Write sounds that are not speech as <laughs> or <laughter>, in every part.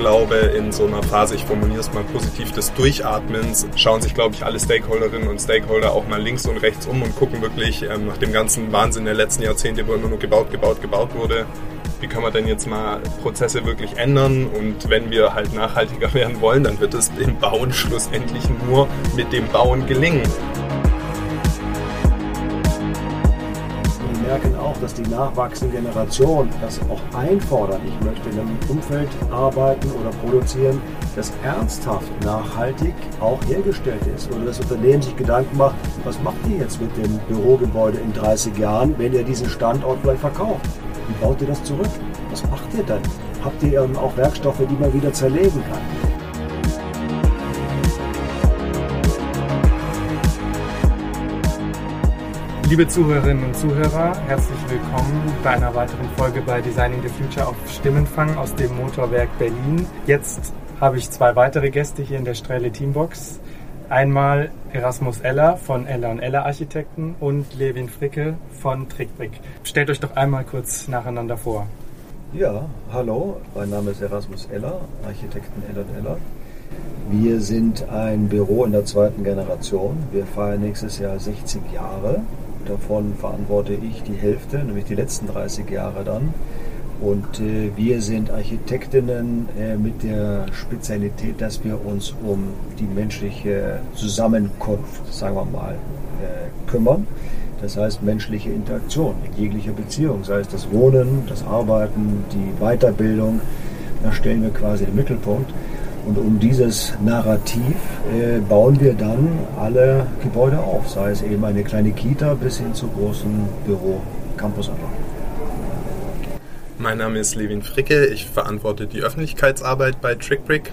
glaube, in so einer Phase, ich formuliere es mal positiv, des Durchatmens, schauen sich, glaube ich, alle Stakeholderinnen und Stakeholder auch mal links und rechts um und gucken wirklich ähm, nach dem ganzen Wahnsinn der letzten Jahrzehnte, wo immer nur gebaut, gebaut, gebaut wurde, wie kann man denn jetzt mal Prozesse wirklich ändern und wenn wir halt nachhaltiger <laughs> werden wollen, dann wird es dem Bauen schlussendlich nur mit dem Bauen gelingen. Dass die nachwachsende Generation das auch einfordern. Ich möchte in einem Umfeld arbeiten oder produzieren, das ernsthaft nachhaltig auch hergestellt ist. Oder das Unternehmen sich Gedanken macht, was macht ihr jetzt mit dem Bürogebäude in 30 Jahren, wenn ihr diesen Standort vielleicht verkauft? Wie baut ihr das zurück? Was macht ihr dann? Habt ihr ähm, auch Werkstoffe, die man wieder zerlegen kann? Liebe Zuhörerinnen und Zuhörer, herzlich willkommen bei einer weiteren Folge bei Designing the Future auf Stimmenfang aus dem Motorwerk Berlin. Jetzt habe ich zwei weitere Gäste hier in der Strelle Teambox. Einmal Erasmus Eller von Eller und Eller Architekten und Levin Fricke von Trickbrick. Stellt euch doch einmal kurz nacheinander vor. Ja, hallo, mein Name ist Erasmus Eller, Architekten Eller und Eller. Wir sind ein Büro in der zweiten Generation. Wir feiern nächstes Jahr 60 Jahre. Davon verantworte ich die Hälfte, nämlich die letzten 30 Jahre dann. Und äh, wir sind Architektinnen äh, mit der Spezialität, dass wir uns um die menschliche Zusammenkunft, sagen wir mal, äh, kümmern. Das heißt menschliche Interaktion in jeglicher Beziehung, sei es das Wohnen, das Arbeiten, die Weiterbildung. Da stellen wir quasi den Mittelpunkt. Und um dieses Narrativ äh, bauen wir dann alle Gebäude auf, sei es eben eine kleine Kita bis hin zu großen Büro-Campusanlagen. Mein Name ist Levin Fricke, ich verantworte die Öffentlichkeitsarbeit bei TrickBrick.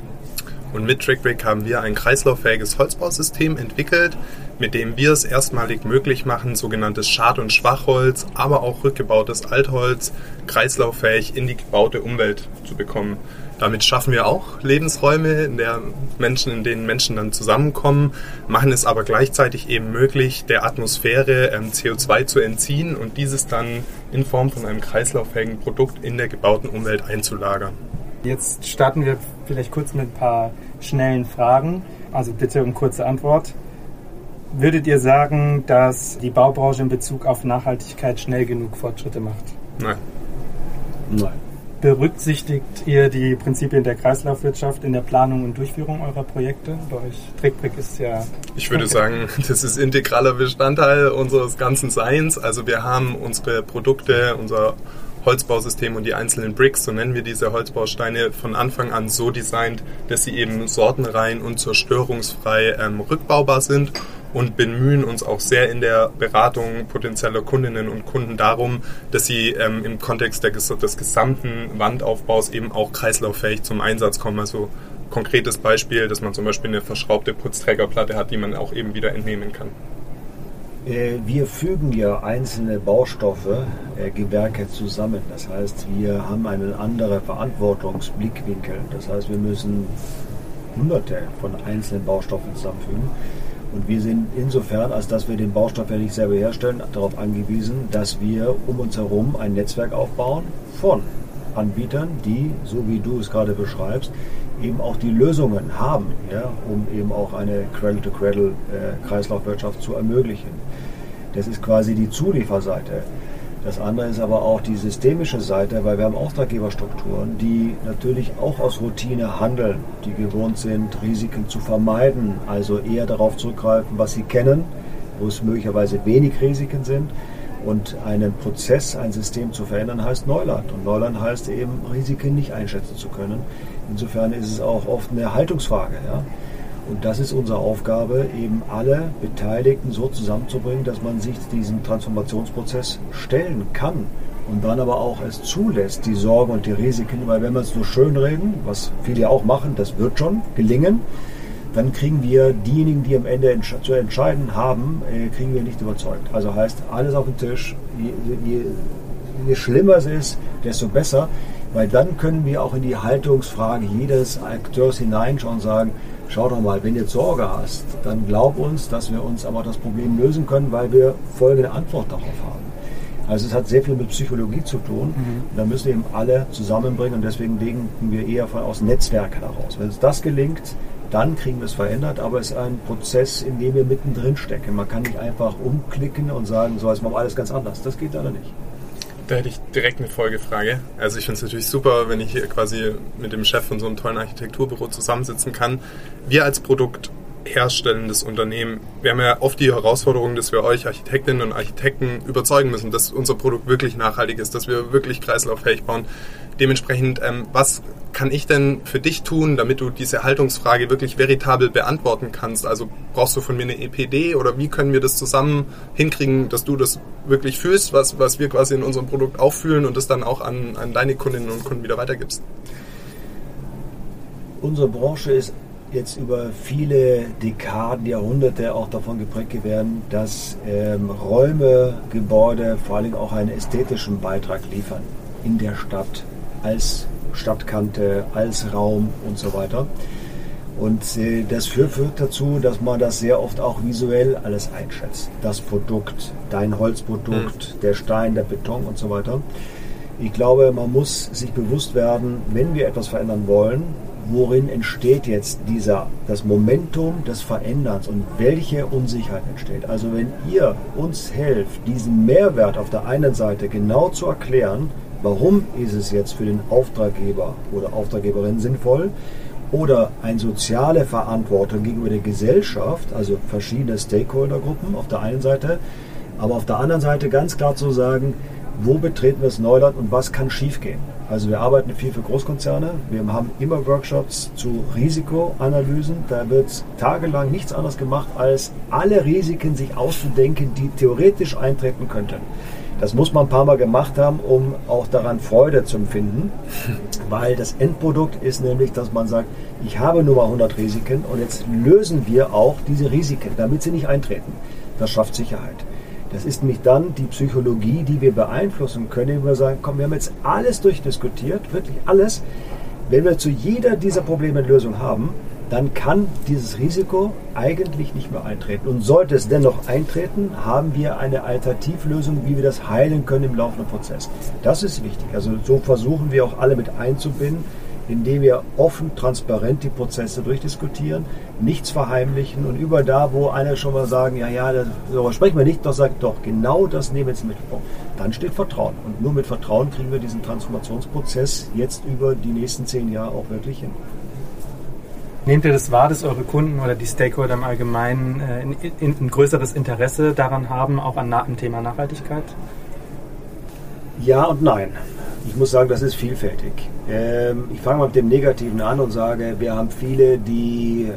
Und mit TrickBrick haben wir ein kreislauffähiges Holzbausystem entwickelt, mit dem wir es erstmalig möglich machen, sogenanntes Schad- und Schwachholz, aber auch rückgebautes Altholz kreislauffähig in die gebaute Umwelt zu bekommen. Damit schaffen wir auch Lebensräume, in, der Menschen, in denen Menschen dann zusammenkommen, machen es aber gleichzeitig eben möglich, der Atmosphäre ähm, CO2 zu entziehen und dieses dann in Form von einem kreislauffähigen Produkt in der gebauten Umwelt einzulagern. Jetzt starten wir vielleicht kurz mit ein paar schnellen Fragen. Also bitte um kurze Antwort. Würdet ihr sagen, dass die Baubranche in Bezug auf Nachhaltigkeit schnell genug Fortschritte macht? Nein. Nein. Berücksichtigt ihr die Prinzipien der Kreislaufwirtschaft in der Planung und Durchführung eurer Projekte? Bei euch Trickbrick ist ja. Ich würde sagen, <laughs> das ist integraler Bestandteil unseres ganzen Seins. Also wir haben unsere Produkte, unser Holzbausystem und die einzelnen Bricks, so nennen wir diese Holzbausteine, von Anfang an so designt, dass sie eben sortenrein und zerstörungsfrei ähm, rückbaubar sind und bemühen uns auch sehr in der Beratung potenzieller Kundinnen und Kunden darum, dass sie ähm, im Kontext der, des gesamten Wandaufbaus eben auch kreislauffähig zum Einsatz kommen. Also konkretes Beispiel, dass man zum Beispiel eine verschraubte Putzträgerplatte hat, die man auch eben wieder entnehmen kann. Äh, wir fügen ja einzelne Baustoffe, äh, Gewerke zusammen. Das heißt, wir haben einen anderen Verantwortungsblickwinkel. Das heißt, wir müssen hunderte von einzelnen Baustoffen zusammenfügen. Und wir sind insofern, als dass wir den Baustoff ja nicht selber herstellen, darauf angewiesen, dass wir um uns herum ein Netzwerk aufbauen von Anbietern, die, so wie du es gerade beschreibst, eben auch die Lösungen haben, ja, um eben auch eine Cradle-to-Cradle-Kreislaufwirtschaft äh, zu ermöglichen. Das ist quasi die Zulieferseite. Das andere ist aber auch die systemische Seite, weil wir haben Auftraggeberstrukturen, die natürlich auch aus Routine handeln, die gewohnt sind, Risiken zu vermeiden, also eher darauf zurückgreifen, was sie kennen, wo es möglicherweise wenig Risiken sind. Und einen Prozess, ein System zu verändern, heißt Neuland. Und Neuland heißt eben, Risiken nicht einschätzen zu können. Insofern ist es auch oft eine Haltungsfrage. Ja? Und das ist unsere Aufgabe, eben alle Beteiligten so zusammenzubringen, dass man sich diesem Transformationsprozess stellen kann und dann aber auch es zulässt, die Sorgen und die Risiken, weil wenn wir es nur schön reden, was viele ja auch machen, das wird schon gelingen, dann kriegen wir diejenigen, die am Ende zu entscheiden haben, äh, kriegen wir nicht überzeugt. Also heißt, alles auf den Tisch, je, je, je schlimmer es ist, desto besser, weil dann können wir auch in die Haltungsfrage jedes Akteurs hineinschauen und sagen, schau doch mal, wenn du jetzt Sorge hast, dann glaub uns, dass wir uns aber das Problem lösen können, weil wir folgende Antwort darauf haben. Also es hat sehr viel mit Psychologie zu tun. Mhm. Da müssen eben alle zusammenbringen und deswegen legen wir eher von aus Netzwerken heraus. Wenn uns das gelingt, dann kriegen wir es verändert, aber es ist ein Prozess, in dem wir mittendrin stecken. Man kann nicht einfach umklicken und sagen, so jetzt machen wir alles ganz anders. Das geht leider nicht. Da hätte ich direkt eine Folgefrage. Also ich finde es natürlich super, wenn ich hier quasi mit dem Chef von so einem tollen Architekturbüro zusammensitzen kann. Wir als Produkt herstellendes Unternehmen. Wir haben ja oft die Herausforderung, dass wir euch Architektinnen und Architekten überzeugen müssen, dass unser Produkt wirklich nachhaltig ist, dass wir wirklich kreislauffähig bauen. Dementsprechend, ähm, was kann ich denn für dich tun, damit du diese Haltungsfrage wirklich veritabel beantworten kannst? Also brauchst du von mir eine EPD oder wie können wir das zusammen hinkriegen, dass du das wirklich fühlst, was, was wir quasi in unserem Produkt auch fühlen und das dann auch an, an deine Kundinnen und Kunden wieder weitergibst? Unsere Branche ist jetzt über viele Dekaden, Jahrhunderte auch davon geprägt werden, dass ähm, Räume, Gebäude vor allem auch einen ästhetischen Beitrag liefern in der Stadt als Stadtkante, als Raum und so weiter. Und äh, das führt, führt dazu, dass man das sehr oft auch visuell alles einschätzt. Das Produkt, dein Holzprodukt, mhm. der Stein, der Beton und so weiter. Ich glaube, man muss sich bewusst werden, wenn wir etwas verändern wollen, worin entsteht jetzt dieser, das Momentum des Veränderns und welche Unsicherheit entsteht. Also wenn ihr uns helft, diesen Mehrwert auf der einen Seite genau zu erklären, warum ist es jetzt für den Auftraggeber oder Auftraggeberin sinnvoll, oder eine soziale Verantwortung gegenüber der Gesellschaft, also verschiedene Stakeholdergruppen auf der einen Seite, aber auf der anderen Seite ganz klar zu sagen, wo betreten wir das Neuland und was kann schiefgehen. Also wir arbeiten viel für Großkonzerne. Wir haben immer Workshops zu Risikoanalysen. Da wird tagelang nichts anderes gemacht, als alle Risiken sich auszudenken, die theoretisch eintreten könnten. Das muss man ein paar Mal gemacht haben, um auch daran Freude zu empfinden, <laughs> weil das Endprodukt ist nämlich, dass man sagt, ich habe nur mal 100 Risiken und jetzt lösen wir auch diese Risiken, damit sie nicht eintreten. Das schafft Sicherheit. Das ist nämlich dann die Psychologie, die wir beeinflussen können, indem wir sagen, komm, wir haben jetzt alles durchdiskutiert, wirklich alles. Wenn wir zu jeder dieser Probleme eine Lösung haben, dann kann dieses Risiko eigentlich nicht mehr eintreten. Und sollte es dennoch eintreten, haben wir eine Alternativlösung, wie wir das heilen können im laufenden Prozess. Das ist wichtig. Also so versuchen wir auch alle mit einzubinden indem wir offen, transparent die Prozesse durchdiskutieren, nichts verheimlichen und über da, wo einer schon mal sagen, ja, ja, darüber sprechen wir nicht, doch sagt doch, genau das nehmen wir jetzt mit. Dann steht Vertrauen. Und nur mit Vertrauen kriegen wir diesen Transformationsprozess jetzt über die nächsten zehn Jahre auch wirklich hin. Nehmt ihr das wahr, dass eure Kunden oder die Stakeholder im Allgemeinen äh, ein größeres Interesse daran haben, auch an dem Thema Nachhaltigkeit? Ja und nein. Ich muss sagen, das ist vielfältig. Ähm, ich fange mal mit dem Negativen an und sage, wir haben viele, die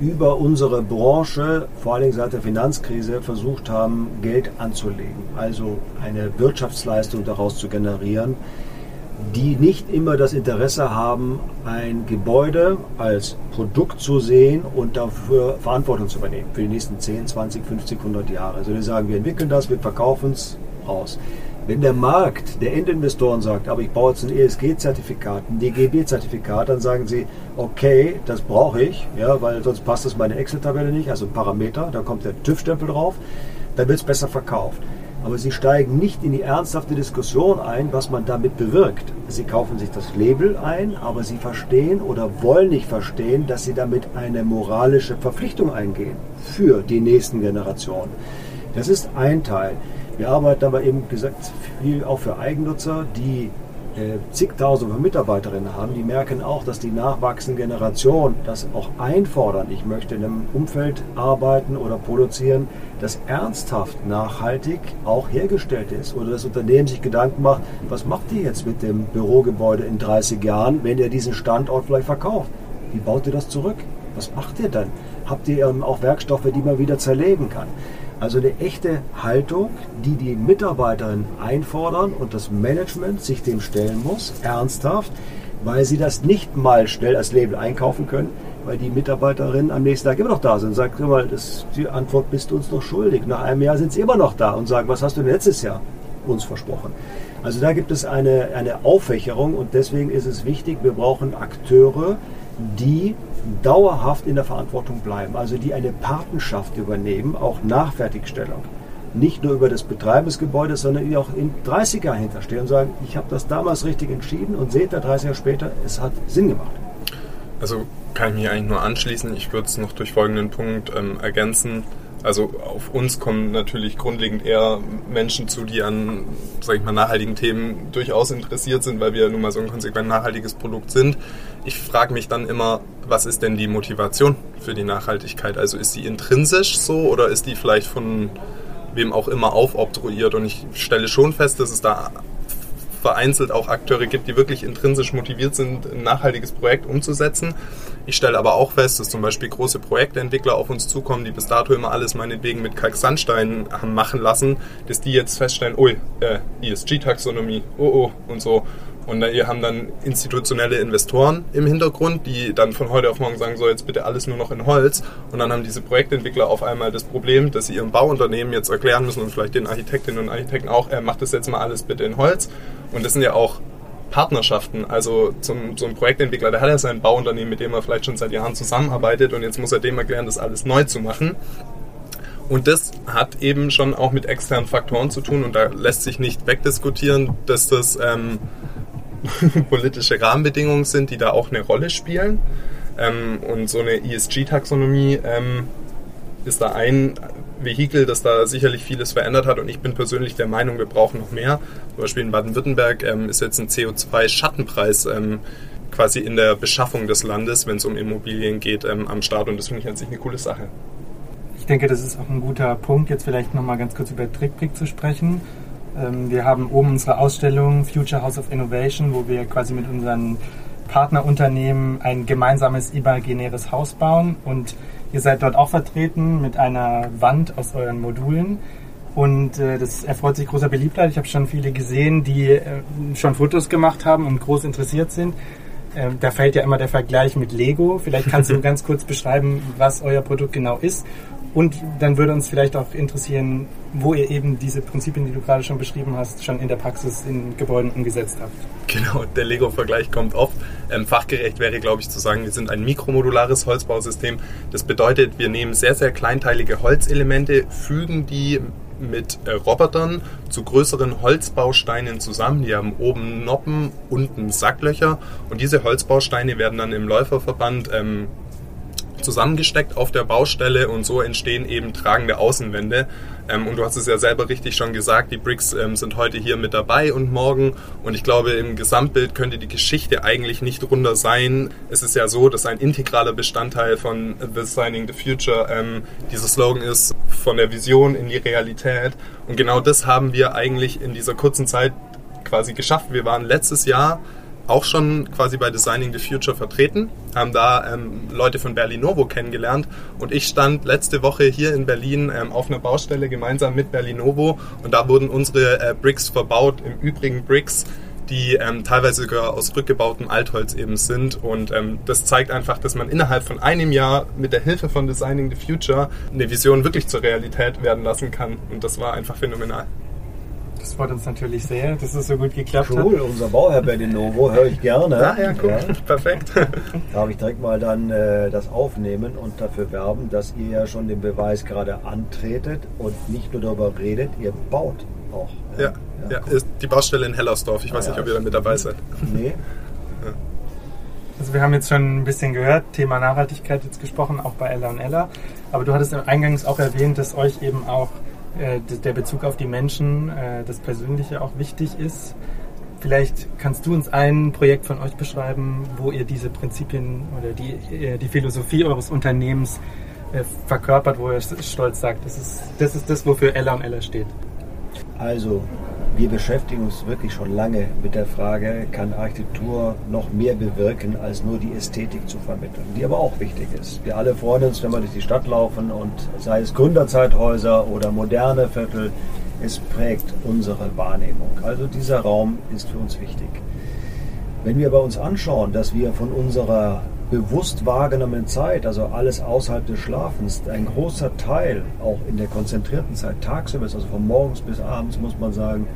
über unsere Branche, vor allem seit der Finanzkrise, versucht haben, Geld anzulegen, also eine Wirtschaftsleistung daraus zu generieren, die nicht immer das Interesse haben, ein Gebäude als Produkt zu sehen und dafür Verantwortung zu übernehmen für die nächsten 10, 20, 50, 100 Jahre. Also die sagen, wir entwickeln das, wir verkaufen es aus. Wenn der Markt der Endinvestoren sagt, aber ich baue jetzt ein ESG-Zertifikat, ein DGB-Zertifikat, dann sagen sie, okay, das brauche ich, ja, weil sonst passt das meine Excel-Tabelle nicht, also ein Parameter, da kommt der TÜV-Stempel drauf, dann wird es besser verkauft. Aber sie steigen nicht in die ernsthafte Diskussion ein, was man damit bewirkt. Sie kaufen sich das Label ein, aber sie verstehen oder wollen nicht verstehen, dass sie damit eine moralische Verpflichtung eingehen für die nächsten Generationen. Das ist ein Teil. Wir arbeiten aber eben gesagt viel auch für Eigennutzer, die äh, zigtausende von Mitarbeiterinnen haben, die merken auch, dass die nachwachsende Generation das auch einfordern. Ich möchte in einem Umfeld arbeiten oder produzieren, das ernsthaft nachhaltig auch hergestellt ist. Oder das Unternehmen sich Gedanken macht, was macht ihr jetzt mit dem Bürogebäude in 30 Jahren, wenn ihr diesen Standort vielleicht verkauft? Wie baut ihr das zurück? Was macht ihr dann? Habt ihr ähm, auch Werkstoffe, die man wieder zerlegen kann? Also eine echte Haltung, die die Mitarbeiterin einfordern und das Management sich dem stellen muss, ernsthaft, weil sie das nicht mal schnell als Label einkaufen können, weil die Mitarbeiterinnen am nächsten Tag immer noch da sind. Sagt mal, das, die Antwort bist du uns noch schuldig. Nach einem Jahr sind sie immer noch da und sagen, was hast du denn letztes Jahr uns versprochen? Also da gibt es eine, eine Auffächerung und deswegen ist es wichtig, wir brauchen Akteure, die dauerhaft in der Verantwortung bleiben, also die eine Patenschaft übernehmen, auch nach Fertigstellung. nicht nur über das Betreiben des Gebäudes, sondern die auch in 30 Jahren hinterstehen und sagen, ich habe das damals richtig entschieden und seht da 30 Jahre später, es hat Sinn gemacht. Also kann ich mich eigentlich nur anschließen. Ich würde es noch durch folgenden Punkt ähm, ergänzen. Also auf uns kommen natürlich grundlegend eher Menschen zu, die an, sag ich mal, nachhaltigen Themen durchaus interessiert sind, weil wir nun mal so ein konsequent nachhaltiges Produkt sind. Ich frage mich dann immer, was ist denn die Motivation für die Nachhaltigkeit? Also ist sie intrinsisch so oder ist die vielleicht von wem auch immer aufobtruiert? Und ich stelle schon fest, dass es da vereinzelt auch Akteure gibt, die wirklich intrinsisch motiviert sind, ein nachhaltiges Projekt umzusetzen. Ich stelle aber auch fest, dass zum Beispiel große Projektentwickler auf uns zukommen, die bis dato immer alles meinetwegen mit Kalksandstein haben machen lassen, dass die jetzt feststellen, ui, äh, ESG-Taxonomie, oh oh und so. Und wir haben dann institutionelle Investoren im Hintergrund, die dann von heute auf morgen sagen, so jetzt bitte alles nur noch in Holz. Und dann haben diese Projektentwickler auf einmal das Problem, dass sie ihrem Bauunternehmen jetzt erklären müssen und vielleicht den Architektinnen und Architekten auch, er macht das jetzt mal alles bitte in Holz. Und das sind ja auch Partnerschaften. Also zum, zum Projektentwickler, der hat ja sein Bauunternehmen, mit dem er vielleicht schon seit Jahren zusammenarbeitet und jetzt muss er dem erklären, das alles neu zu machen. Und das hat eben schon auch mit externen Faktoren zu tun und da lässt sich nicht wegdiskutieren, dass das ähm, <laughs> politische Rahmenbedingungen sind, die da auch eine Rolle spielen. Ähm, und so eine ESG-Taxonomie ähm, ist da ein Vehikel, das da sicherlich vieles verändert hat. Und ich bin persönlich der Meinung, wir brauchen noch mehr. Zum Beispiel in Baden-Württemberg ähm, ist jetzt ein CO2-Schattenpreis ähm, quasi in der Beschaffung des Landes, wenn es um Immobilien geht, ähm, am Start. Und das finde ich an sich eine coole Sache. Ich denke, das ist auch ein guter Punkt, jetzt vielleicht nochmal ganz kurz über TrickBrick zu sprechen. Ähm, wir haben oben unsere Ausstellung Future House of Innovation, wo wir quasi mit unseren Partnerunternehmen ein gemeinsames imaginäres Haus bauen und ihr seid dort auch vertreten mit einer Wand aus euren Modulen und äh, das erfreut sich großer Beliebtheit. Ich habe schon viele gesehen, die äh, schon Fotos gemacht haben und groß interessiert sind. Äh, da fällt ja immer der Vergleich mit Lego. Vielleicht kannst du <laughs> ganz kurz beschreiben, was euer Produkt genau ist und dann würde uns vielleicht auch interessieren, wo ihr eben diese Prinzipien, die du gerade schon beschrieben hast, schon in der Praxis in Gebäuden umgesetzt habt. Genau, der Lego-Vergleich kommt oft. Ähm, fachgerecht wäre, glaube ich, zu sagen, wir sind ein mikromodulares Holzbausystem. Das bedeutet, wir nehmen sehr, sehr kleinteilige Holzelemente, fügen die mit äh, Robotern zu größeren Holzbausteinen zusammen. Die haben oben Noppen, unten Sacklöcher und diese Holzbausteine werden dann im Läuferverband ähm, zusammengesteckt auf der Baustelle und so entstehen eben tragende Außenwände. Ähm, und du hast es ja selber richtig schon gesagt, die Bricks ähm, sind heute hier mit dabei und morgen. Und ich glaube, im Gesamtbild könnte die Geschichte eigentlich nicht runder sein. Es ist ja so, dass ein integraler Bestandteil von Designing the Future ähm, dieser Slogan ist, von der Vision in die Realität. Und genau das haben wir eigentlich in dieser kurzen Zeit quasi geschafft. Wir waren letztes Jahr auch schon quasi bei Designing the Future vertreten, haben da ähm, Leute von Berlinovo kennengelernt und ich stand letzte Woche hier in Berlin ähm, auf einer Baustelle gemeinsam mit Berlinovo und da wurden unsere äh, Bricks verbaut, im Übrigen Bricks, die ähm, teilweise sogar aus rückgebautem Altholz eben sind und ähm, das zeigt einfach, dass man innerhalb von einem Jahr mit der Hilfe von Designing the Future eine Vision wirklich zur Realität werden lassen kann und das war einfach phänomenal. Das freut uns natürlich sehr, dass es so gut geklappt cool, hat. Cool, unser Bauherr Berdinovo höre ich gerne. Ah, ja, cool, ja. perfekt. <laughs> Darf ich direkt mal dann äh, das aufnehmen und dafür werben, dass ihr ja schon den Beweis gerade antretet und nicht nur darüber redet, ihr baut auch. Ja, ja, ja cool. ist die Baustelle in Hellersdorf. Ich ah, weiß nicht, ob ihr da mit dabei seid. Nee. Also wir haben jetzt schon ein bisschen gehört, Thema Nachhaltigkeit jetzt gesprochen, auch bei Ella und Ella. Aber du hattest eingangs auch erwähnt, dass euch eben auch äh, der Bezug auf die Menschen, äh, das Persönliche auch wichtig ist. Vielleicht kannst du uns ein Projekt von euch beschreiben, wo ihr diese Prinzipien oder die, äh, die Philosophie eures Unternehmens verkörpert, wo ihr stolz sagt, das ist, das ist das, wofür Ella und Ella steht. Also, wir beschäftigen uns wirklich schon lange mit der Frage, kann Architektur noch mehr bewirken, als nur die Ästhetik zu vermitteln, die aber auch wichtig ist. Wir alle freuen uns, wenn wir durch die Stadt laufen und sei es Gründerzeithäuser oder moderne Viertel, es prägt unsere Wahrnehmung. Also dieser Raum ist für uns wichtig. Wenn wir bei uns anschauen, dass wir von unserer bewusst wahrgenommenen Zeit, also alles außerhalb des Schlafens, ein großer Teil auch in der konzentrierten Zeit tagsüber ist, also von morgens bis abends, muss man sagen,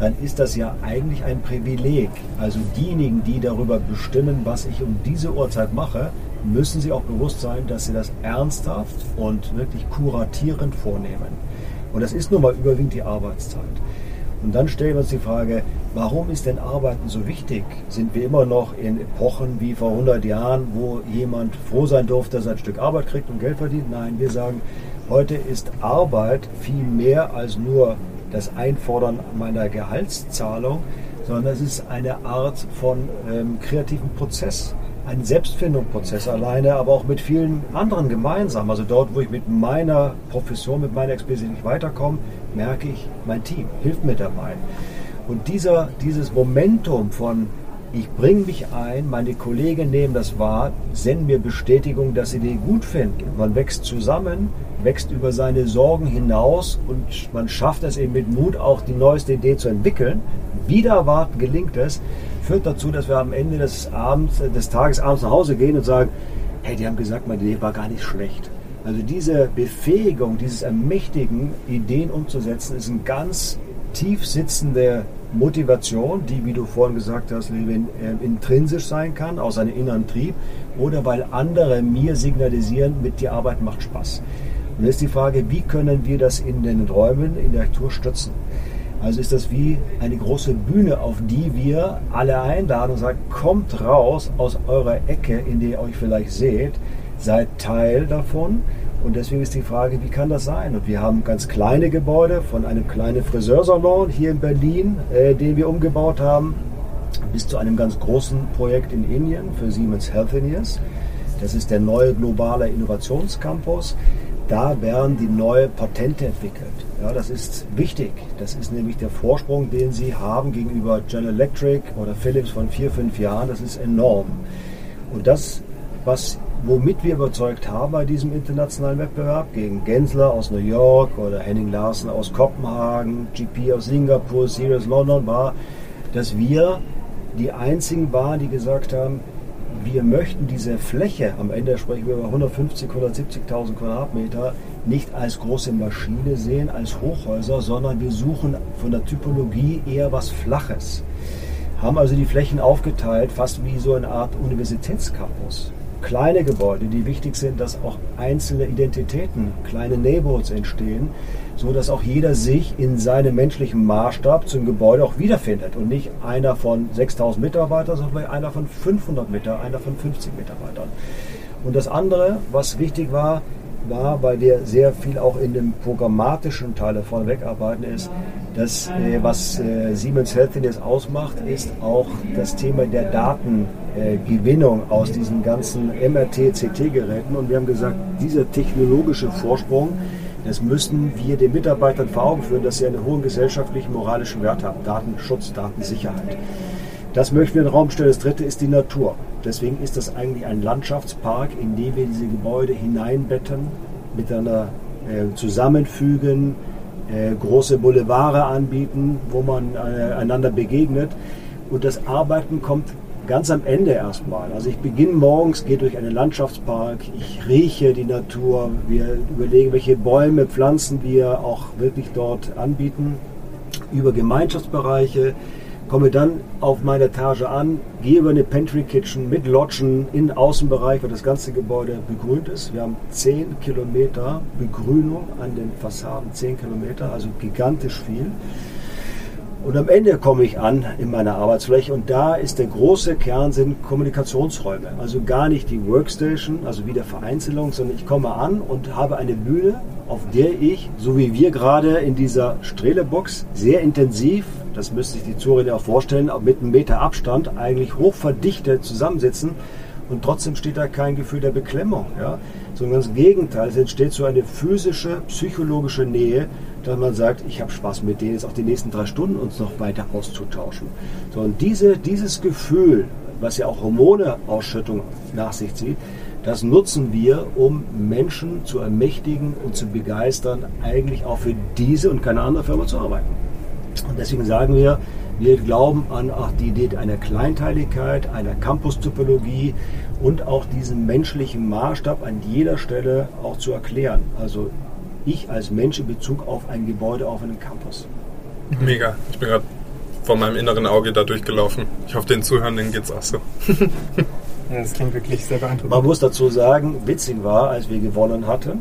dann ist das ja eigentlich ein Privileg. Also diejenigen, die darüber bestimmen, was ich um diese Uhrzeit mache, müssen sich auch bewusst sein, dass sie das ernsthaft und wirklich kuratierend vornehmen. Und das ist nun mal überwiegend die Arbeitszeit. Und dann stellen wir uns die Frage, warum ist denn Arbeiten so wichtig? Sind wir immer noch in Epochen wie vor 100 Jahren, wo jemand froh sein durfte, dass er ein Stück Arbeit kriegt und Geld verdient? Nein, wir sagen, heute ist Arbeit viel mehr als nur das Einfordern meiner Gehaltszahlung, sondern es ist eine Art von ähm, kreativen Prozess ein Selbstfindungsprozess alleine, aber auch mit vielen anderen gemeinsam. Also dort, wo ich mit meiner Profession, mit meiner Expertise nicht weiterkomme, merke ich, mein Team hilft mir dabei. Und dieser, dieses Momentum von ich bringe mich ein, meine Kollegen nehmen das wahr, senden mir Bestätigung, dass sie den gut finden. Man wächst zusammen, wächst über seine Sorgen hinaus und man schafft es eben mit Mut auch die neueste Idee zu entwickeln. Wieder erwarten gelingt es, führt dazu, dass wir am Ende des, Abends, des Tages abends nach Hause gehen und sagen, hey, die haben gesagt, meine Idee war gar nicht schlecht. Also diese Befähigung, dieses Ermächtigen, Ideen umzusetzen, ist ein ganz tief sitzende Motivation, die, wie du vorhin gesagt hast, äh, intrinsisch sein kann, aus einem inneren Trieb, oder weil andere mir signalisieren, mit dir arbeiten macht Spaß. Und jetzt die Frage, wie können wir das in den Räumen, in der Architektur stützen? Also ist das wie eine große Bühne, auf die wir alle einladen und sagen, kommt raus aus eurer Ecke, in der ihr euch vielleicht seht, seid Teil davon und deswegen ist die Frage, wie kann das sein? Und wir haben ganz kleine Gebäude von einem kleinen Friseursalon hier in Berlin, äh, den wir umgebaut haben, bis zu einem ganz großen Projekt in Indien für Siemens Healthineers. Das ist der neue globale Innovationscampus. Da werden die neuen Patente entwickelt. Ja, das ist wichtig. Das ist nämlich der Vorsprung, den Sie haben gegenüber General Electric oder Philips von vier, fünf Jahren. Das ist enorm. Und das, was womit wir überzeugt haben bei diesem internationalen Wettbewerb gegen Gensler aus New York oder Henning Larsen aus Kopenhagen, GP aus Singapur, Sirius London war, dass wir die einzigen waren, die gesagt haben, wir möchten diese Fläche, am Ende sprechen wir über 150, 170.000 Quadratmeter, nicht als große Maschine sehen, als Hochhäuser, sondern wir suchen von der Typologie eher was Flaches. Haben also die Flächen aufgeteilt, fast wie so eine Art Universitätscampus kleine Gebäude, die wichtig sind, dass auch einzelne Identitäten, kleine Neighborhoods entstehen, so dass auch jeder sich in seinem menschlichen Maßstab zum Gebäude auch wiederfindet und nicht einer von 6000 Mitarbeitern, sondern einer von 500 Mitarbeitern, einer von 50 Mitarbeitern. Und das andere, was wichtig war, war, weil wir sehr viel auch in dem programmatischen Teil davon wegarbeiten, ist, dass äh, was äh, Siemens Healthiness ausmacht, ist auch das Thema der Datengewinnung äh, aus diesen ganzen MRT-CT-Geräten. Und wir haben gesagt, dieser technologische Vorsprung, das müssen wir den Mitarbeitern vor Augen führen, dass sie einen hohen gesellschaftlichen, moralischen Wert haben. Datenschutz, Datensicherheit. Das möchten wir in den Raum stellen. Das dritte ist die Natur. Deswegen ist das eigentlich ein Landschaftspark, in dem wir diese Gebäude hineinbetten, miteinander äh, zusammenfügen, äh, große Boulevarde anbieten, wo man äh, einander begegnet. Und das Arbeiten kommt ganz am Ende erstmal. Also ich beginne morgens, gehe durch einen Landschaftspark, ich rieche die Natur, wir überlegen, welche Bäume, Pflanzen wir auch wirklich dort anbieten, über Gemeinschaftsbereiche komme dann auf meine Etage an, gehe über eine Pantry Kitchen mit Lodgen in den Außenbereich, wo das ganze Gebäude begrünt ist. Wir haben 10 Kilometer Begrünung an den Fassaden, 10 Kilometer, also gigantisch viel. Und am Ende komme ich an in meiner Arbeitsfläche und da ist der große Kern sind Kommunikationsräume. Also gar nicht die Workstation, also wieder Vereinzelung, sondern ich komme an und habe eine Bühne, auf der ich, so wie wir gerade in dieser Strelebox, sehr intensiv, das müsste sich die Zuhörer auch vorstellen, mit einem Meter Abstand eigentlich hochverdichtet zusammensitzen und trotzdem steht da kein Gefühl der Beklemmung. Ja? Sondern ganz im Gegenteil, es entsteht so eine physische, psychologische Nähe, dass man sagt, ich habe Spaß mit denen jetzt auch die nächsten drei Stunden uns noch weiter auszutauschen. So, und diese, dieses Gefühl, was ja auch Hormoneausschüttung nach sich zieht, das nutzen wir, um Menschen zu ermächtigen und zu begeistern, eigentlich auch für diese und keine andere Firma zu arbeiten. Und deswegen sagen wir, wir glauben an ach, die Idee einer Kleinteiligkeit, einer Campus-Typologie und auch diesen menschlichen Maßstab an jeder Stelle auch zu erklären. Also ich als Mensch in Bezug auf ein Gebäude, auf einen Campus. Mega. Ich bin gerade vor meinem inneren Auge da durchgelaufen. Ich hoffe, den Zuhörenden geht es auch so. <laughs> ja, das klingt wirklich sehr beeindruckend. Man muss dazu sagen, witzig war, als wir gewonnen hatten,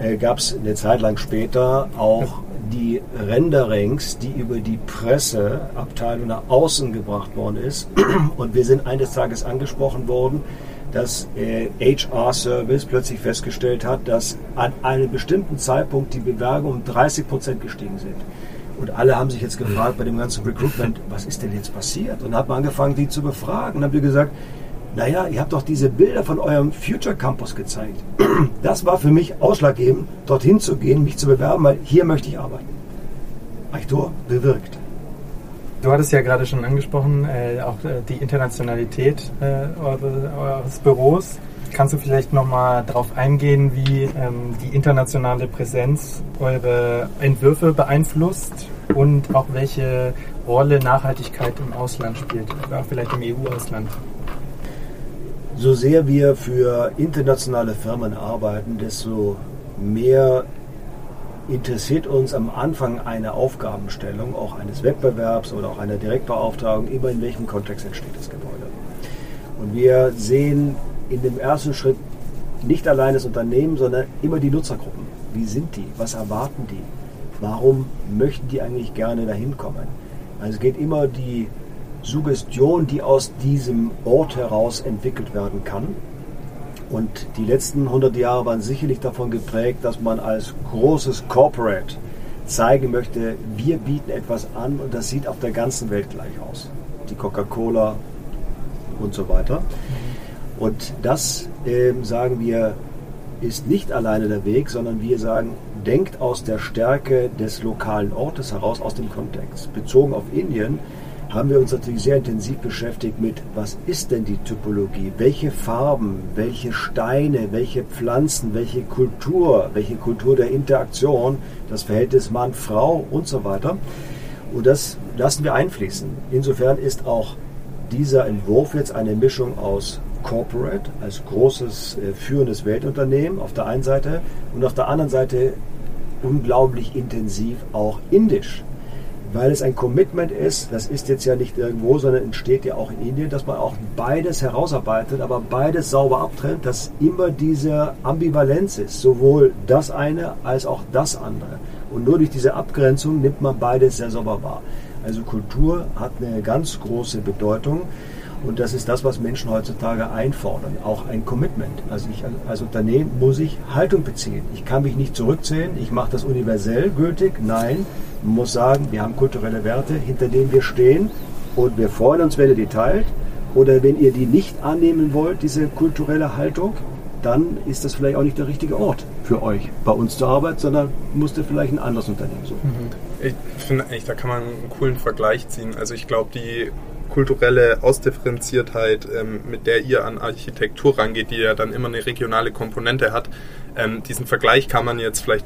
äh, gab es eine Zeit lang später auch die Renderings, die über die Presseabteilung nach außen gebracht worden ist. <clears throat> Und wir sind eines Tages angesprochen worden, dass äh, HR-Service plötzlich festgestellt hat, dass an einem bestimmten Zeitpunkt die Bewerbungen um 30 Prozent gestiegen sind. Und alle haben sich jetzt gefragt bei dem ganzen Recruitment, was ist denn jetzt passiert? Und haben angefangen, die zu befragen. Und haben wir gesagt, naja, ihr habt doch diese Bilder von eurem Future Campus gezeigt. <clears throat> Das war für mich ausschlaggebend, dorthin zu gehen, mich zu bewerben, weil hier möchte ich arbeiten. Architektur bewirkt. Du hattest ja gerade schon angesprochen, äh, auch äh, die Internationalität äh, eures Büros. Kannst du vielleicht nochmal darauf eingehen, wie ähm, die internationale Präsenz eure Entwürfe beeinflusst und auch welche Rolle Nachhaltigkeit im Ausland spielt, auch vielleicht im EU-Ausland? So sehr wir für internationale Firmen arbeiten, desto mehr interessiert uns am Anfang eine Aufgabenstellung, auch eines Wettbewerbs oder auch einer Direktbeauftragung, immer in welchem Kontext entsteht das Gebäude. Und wir sehen in dem ersten Schritt nicht allein das Unternehmen, sondern immer die Nutzergruppen. Wie sind die? Was erwarten die? Warum möchten die eigentlich gerne dahin kommen? Also es geht immer die Suggestion, die aus diesem Ort heraus entwickelt werden kann. Und die letzten 100 Jahre waren sicherlich davon geprägt, dass man als großes Corporate zeigen möchte, wir bieten etwas an und das sieht auf der ganzen Welt gleich aus. Die Coca-Cola und so weiter. Und das, äh, sagen wir, ist nicht alleine der Weg, sondern wir sagen, denkt aus der Stärke des lokalen Ortes heraus, aus dem Kontext. Bezogen auf Indien haben wir uns natürlich sehr intensiv beschäftigt mit, was ist denn die Typologie? Welche Farben, welche Steine, welche Pflanzen, welche Kultur, welche Kultur der Interaktion, das Verhältnis Mann-Frau und so weiter. Und das lassen wir einfließen. Insofern ist auch dieser Entwurf jetzt eine Mischung aus Corporate als großes äh, führendes Weltunternehmen auf der einen Seite und auf der anderen Seite unglaublich intensiv auch indisch weil es ein Commitment ist, das ist jetzt ja nicht irgendwo, sondern entsteht ja auch in Indien, dass man auch beides herausarbeitet, aber beides sauber abtrennt, dass immer diese Ambivalenz ist, sowohl das eine als auch das andere. Und nur durch diese Abgrenzung nimmt man beides sehr sauber wahr. Also Kultur hat eine ganz große Bedeutung. Und das ist das, was Menschen heutzutage einfordern, auch ein Commitment. Also ich als Unternehmen muss ich Haltung beziehen. Ich kann mich nicht zurückzählen, ich mache das universell gültig. Nein, man muss sagen, wir haben kulturelle Werte, hinter denen wir stehen und wir freuen uns, wenn ihr die teilt. Oder wenn ihr die nicht annehmen wollt, diese kulturelle Haltung, dann ist das vielleicht auch nicht der richtige Ort für euch, bei uns zur Arbeit, sondern musst ihr vielleicht ein anderes Unternehmen suchen. Mhm. Ich finde eigentlich, da kann man einen coolen Vergleich ziehen. Also ich glaube, die kulturelle Ausdifferenziertheit, ähm, mit der ihr an Architektur rangeht, die ja dann immer eine regionale Komponente hat, ähm, diesen Vergleich kann man jetzt vielleicht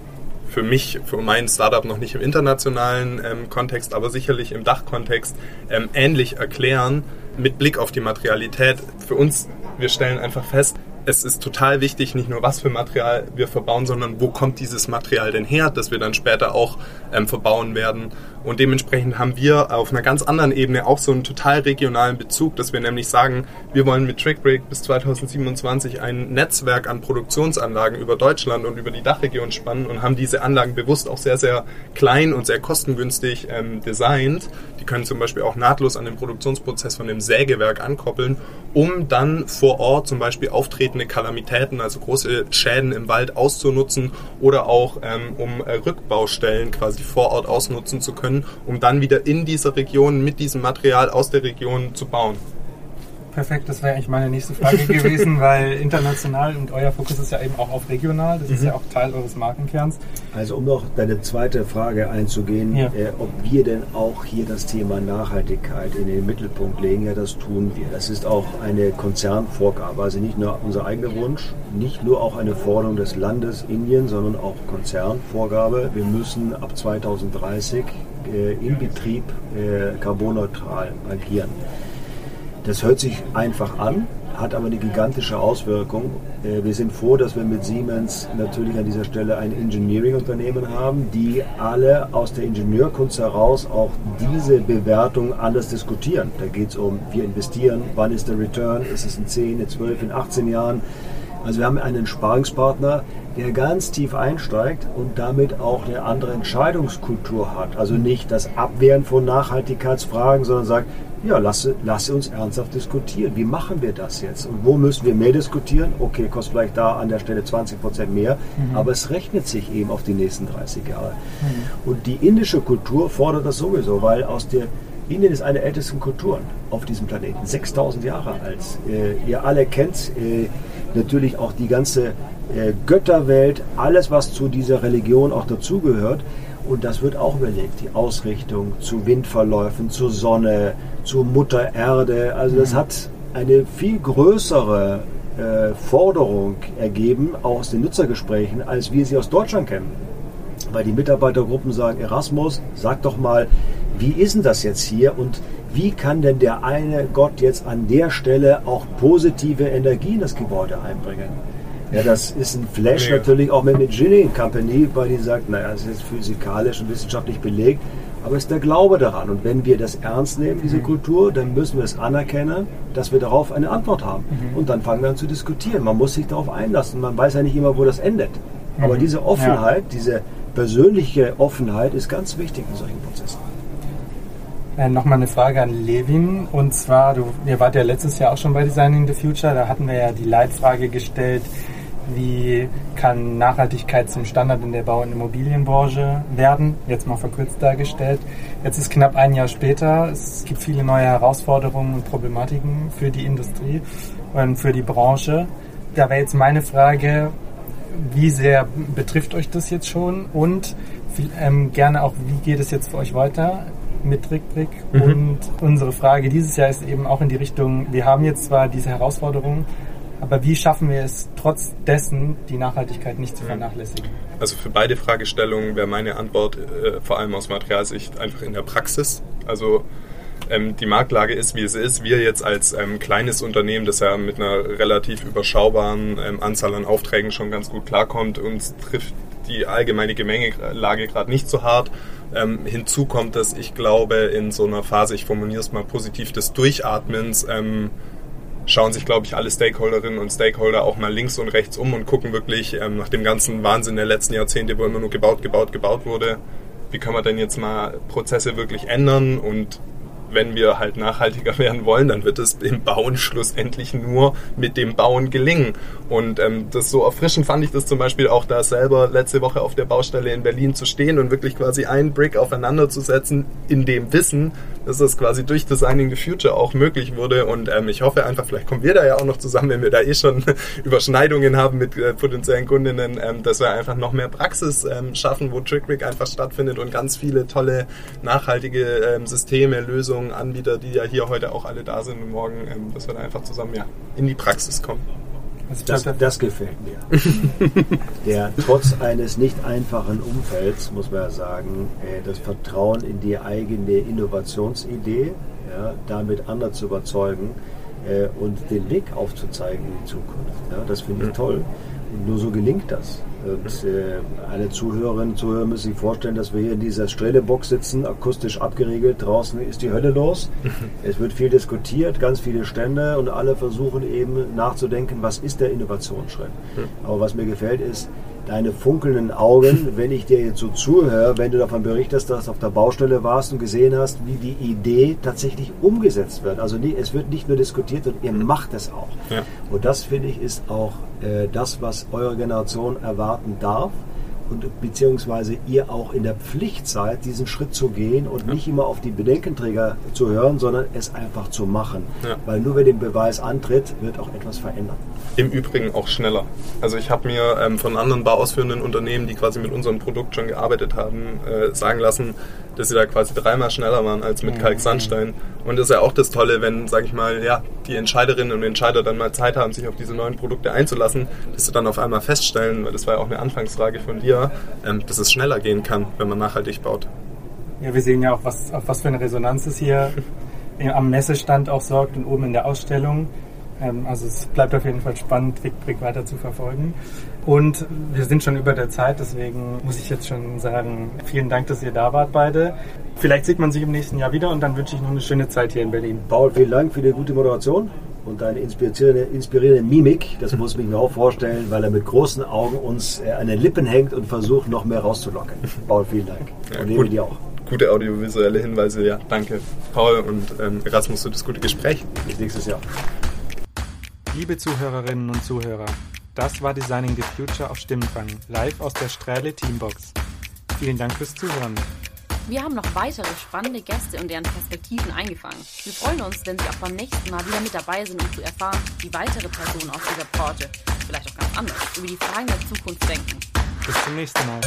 für mich, für mein Startup noch nicht im internationalen ähm, Kontext, aber sicherlich im Dachkontext ähm, ähnlich erklären mit Blick auf die Materialität. Für uns, wir stellen einfach fest, es ist total wichtig, nicht nur was für Material wir verbauen, sondern wo kommt dieses Material denn her, das wir dann später auch ähm, verbauen werden. Und dementsprechend haben wir auf einer ganz anderen Ebene auch so einen total regionalen Bezug, dass wir nämlich sagen, wir wollen mit TrickBreak bis 2027 ein Netzwerk an Produktionsanlagen über Deutschland und über die Dachregion spannen und haben diese Anlagen bewusst auch sehr, sehr klein und sehr kostengünstig ähm, designt. Die können zum Beispiel auch nahtlos an den Produktionsprozess von dem Sägewerk ankoppeln, um dann vor Ort zum Beispiel auftreten auftretende Kalamitäten, also große Schäden im Wald auszunutzen oder auch ähm, um äh, Rückbaustellen quasi vor Ort ausnutzen zu können, um dann wieder in dieser Region mit diesem Material aus der Region zu bauen perfekt. Das wäre eigentlich meine nächste Frage <laughs> gewesen, weil international und euer Fokus ist ja eben auch auf regional. Das mhm. ist ja auch Teil eures Markenkerns. Also um noch deine zweite Frage einzugehen, ja. äh, ob wir denn auch hier das Thema Nachhaltigkeit in den Mittelpunkt legen, ja, das tun wir. Das ist auch eine Konzernvorgabe, also nicht nur unser eigener Wunsch, nicht nur auch eine Forderung des Landes Indien, sondern auch Konzernvorgabe. Wir müssen ab 2030 äh, im Betrieb äh, carbonneutral agieren. Das hört sich einfach an, hat aber eine gigantische Auswirkung. Äh, wir sind froh, dass wir mit Siemens natürlich an dieser Stelle ein Engineering-Unternehmen haben, die alle aus der Ingenieurkunst heraus auch diese Bewertung anders diskutieren. Da geht es um, wir investieren, wann ist der Return, ist es in 10, in 12, in 18 Jahren, Also wir haben einen Sparingspartner, der ganz tief einsteigt und damit auch eine andere Entscheidungskultur hat. Also nicht das Abwehren von Nachhaltigkeitsfragen, sondern sagt, ja, lasse, lasse uns ernsthaft diskutieren. Wie machen wir das jetzt? Und wo müssen wir mehr diskutieren? Okay, kostet vielleicht da an der Stelle 20 Prozent mehr, mhm. aber es rechnet sich eben auf die nächsten 30 Jahre. Mhm. Und die indische Kultur fordert das sowieso, weil aus der Indien ist eine der ältesten Kulturen auf diesem Planeten, 6000 Jahre alt. Äh, ihr alle kennt äh, natürlich auch die ganze äh, Götterwelt, alles was zu dieser Religion auch dazugehört. Und das wird auch überlegt, die Ausrichtung zu Windverläufen, zur Sonne, zur Mutter Erde. Also das mhm. hat eine viel größere äh, Forderung ergeben, auch aus den Nutzergesprächen, als wir sie aus Deutschland kennen. Weil die Mitarbeitergruppen sagen, Erasmus, sag doch mal, wie ist denn das jetzt hier und wie kann denn der eine Gott jetzt an der Stelle auch positive Energie in das Gebäude einbringen? Ja, das ist ein Flash Mega. natürlich auch mit eine Gillian Company, weil die sagt, naja, es ist physikalisch und wissenschaftlich belegt, aber es ist der Glaube daran. Und wenn wir das ernst nehmen, diese mhm. Kultur, dann müssen wir es anerkennen, dass wir darauf eine Antwort haben. Mhm. Und dann fangen wir an zu diskutieren. Man muss sich darauf einlassen. Man weiß ja nicht immer, wo das endet. Mhm. Aber diese Offenheit, ja. diese persönliche Offenheit ist ganz wichtig in solchen Prozessen. Äh, Nochmal eine Frage an Levin. Und zwar, du, ihr wart ja letztes Jahr auch schon bei Designing the Future. Da hatten wir ja die Leitfrage gestellt, wie kann Nachhaltigkeit zum Standard in der Bau- und Immobilienbranche werden? Jetzt mal verkürzt dargestellt. Jetzt ist knapp ein Jahr später. Es gibt viele neue Herausforderungen und Problematiken für die Industrie und für die Branche. Da wäre jetzt meine Frage, wie sehr betrifft euch das jetzt schon und ähm, gerne auch, wie geht es jetzt für euch weiter? mit TrickBrick. Mhm. Und unsere Frage dieses Jahr ist eben auch in die Richtung, wir haben jetzt zwar diese Herausforderungen, aber wie schaffen wir es trotz dessen, die Nachhaltigkeit nicht zu mhm. vernachlässigen? Also für beide Fragestellungen wäre meine Antwort äh, vor allem aus Materialsicht einfach in der Praxis. Also ähm, die Marktlage ist, wie es ist. Wir jetzt als ähm, kleines Unternehmen, das ja mit einer relativ überschaubaren ähm, Anzahl an Aufträgen schon ganz gut klarkommt, uns trifft die allgemeine Gemengelage gerade nicht so hart. Ähm, hinzu kommt, dass ich glaube, in so einer Phase, ich formuliere es mal positiv, des Durchatmens, ähm, schauen sich, glaube ich, alle Stakeholderinnen und Stakeholder auch mal links und rechts um und gucken wirklich ähm, nach dem ganzen Wahnsinn der letzten Jahrzehnte, wo immer nur gebaut, gebaut, gebaut wurde, wie kann man denn jetzt mal Prozesse wirklich ändern und wenn wir halt nachhaltiger <laughs> werden wollen, dann wird es im Bauen schlussendlich nur mit dem Bauen gelingen. Und ähm, das so erfrischend fand ich das zum Beispiel auch da selber letzte Woche auf der Baustelle in Berlin zu stehen und wirklich quasi einen Brick aufeinander zu setzen, in dem Wissen, dass das quasi durch Designing the Future auch möglich wurde. Und ähm, ich hoffe einfach, vielleicht kommen wir da ja auch noch zusammen, wenn wir da eh schon <laughs> Überschneidungen haben mit äh, potenziellen Kundinnen, ähm, dass wir einfach noch mehr Praxis ähm, schaffen, wo TrickRig einfach stattfindet und ganz viele tolle nachhaltige ähm, Systeme, Lösungen Lösungen, Anbieter, die ja hier heute auch alle da sind und morgen, ähm, dass wir da einfach zusammen ja, in die Praxis kommen. Das, das gefällt mir. <laughs> Der trotz eines nicht einfachen Umfelds, muss man ja sagen, äh, das Vertrauen in die eigene Innovationsidee, ja, damit andere zu überzeugen äh, und den Weg aufzuzeigen in die Zukunft. Ja, das finde ich mhm. toll. Und nur so gelingt das. Und äh, alle Zuhörerinnen und Zuhörer müssen sich vorstellen, dass wir hier in dieser Strelebox sitzen, akustisch abgeriegelt. Draußen ist die Hölle los. <laughs> es wird viel diskutiert, ganz viele Stände und alle versuchen eben nachzudenken, was ist der Innovationsschritt. Aber was mir gefällt ist, deine funkelnden Augen, <laughs> wenn ich dir jetzt so zuhöre, wenn du davon berichtest, dass du auf der Baustelle warst und gesehen hast, wie die Idee tatsächlich umgesetzt wird. Also nie, es wird nicht nur diskutiert und ihr macht es auch. Ja. Und das finde ich ist auch äh, das, was eure Generation erwarten darf und beziehungsweise ihr auch in der Pflicht seid, diesen Schritt zu gehen und ja. nicht immer auf die Bedenkenträger zu hören, sondern es einfach zu machen. Ja. Weil nur wer den Beweis antritt, wird auch etwas verändern. Im Übrigen auch schneller. Also ich habe mir ähm, von anderen bauausführenden Unternehmen, die quasi mit unserem Produkt schon gearbeitet haben, äh, sagen lassen, dass sie da quasi dreimal schneller waren als mit mhm. Kalksandstein. Und das ist ja auch das Tolle, wenn, sage ich mal, ja, die Entscheiderinnen und Entscheider dann mal Zeit haben, sich auf diese neuen Produkte einzulassen, dass sie dann auf einmal feststellen, weil das war ja auch eine Anfangsfrage von dir, ähm, dass es schneller gehen kann, wenn man nachhaltig baut. Ja, wir sehen ja auch, was, auf was für eine Resonanz es hier <laughs> am Messestand auch sorgt und oben in der Ausstellung. Ähm, also es bleibt auf jeden Fall spannend, Wickbrick weiter zu verfolgen. Und wir sind schon über der Zeit, deswegen muss ich jetzt schon sagen, vielen Dank, dass ihr da wart beide. Vielleicht sieht man sich im nächsten Jahr wieder und dann wünsche ich noch eine schöne Zeit hier in Berlin. Paul, vielen Dank für die gute Moderation. und deine inspirierende, inspirierende Mimik. Das muss ich mir auch vorstellen, weil er mit großen Augen uns äh, an den Lippen hängt und versucht, noch mehr rauszulocken. Paul, vielen Dank. Ja, und nehme gut. dir auch. Gute audiovisuelle Hinweise, ja. Danke, Paul und ähm, Erasmus für das gute Gespräch. Bis nächstes Jahr. Liebe Zuhörerinnen und Zuhörer, das war Designing the Future auf Stimmenfang, live aus der Strähle Teambox. Vielen Dank fürs Zuhören. Wir haben noch weitere spannende Gäste und deren Perspektiven eingefangen. Wir freuen uns, wenn Sie auch beim nächsten Mal wieder mit dabei sind, um zu erfahren, wie weitere Personen aus dieser Branche, vielleicht auch ganz anders, über die Fragen der Zukunft denken. Bis zum nächsten Mal.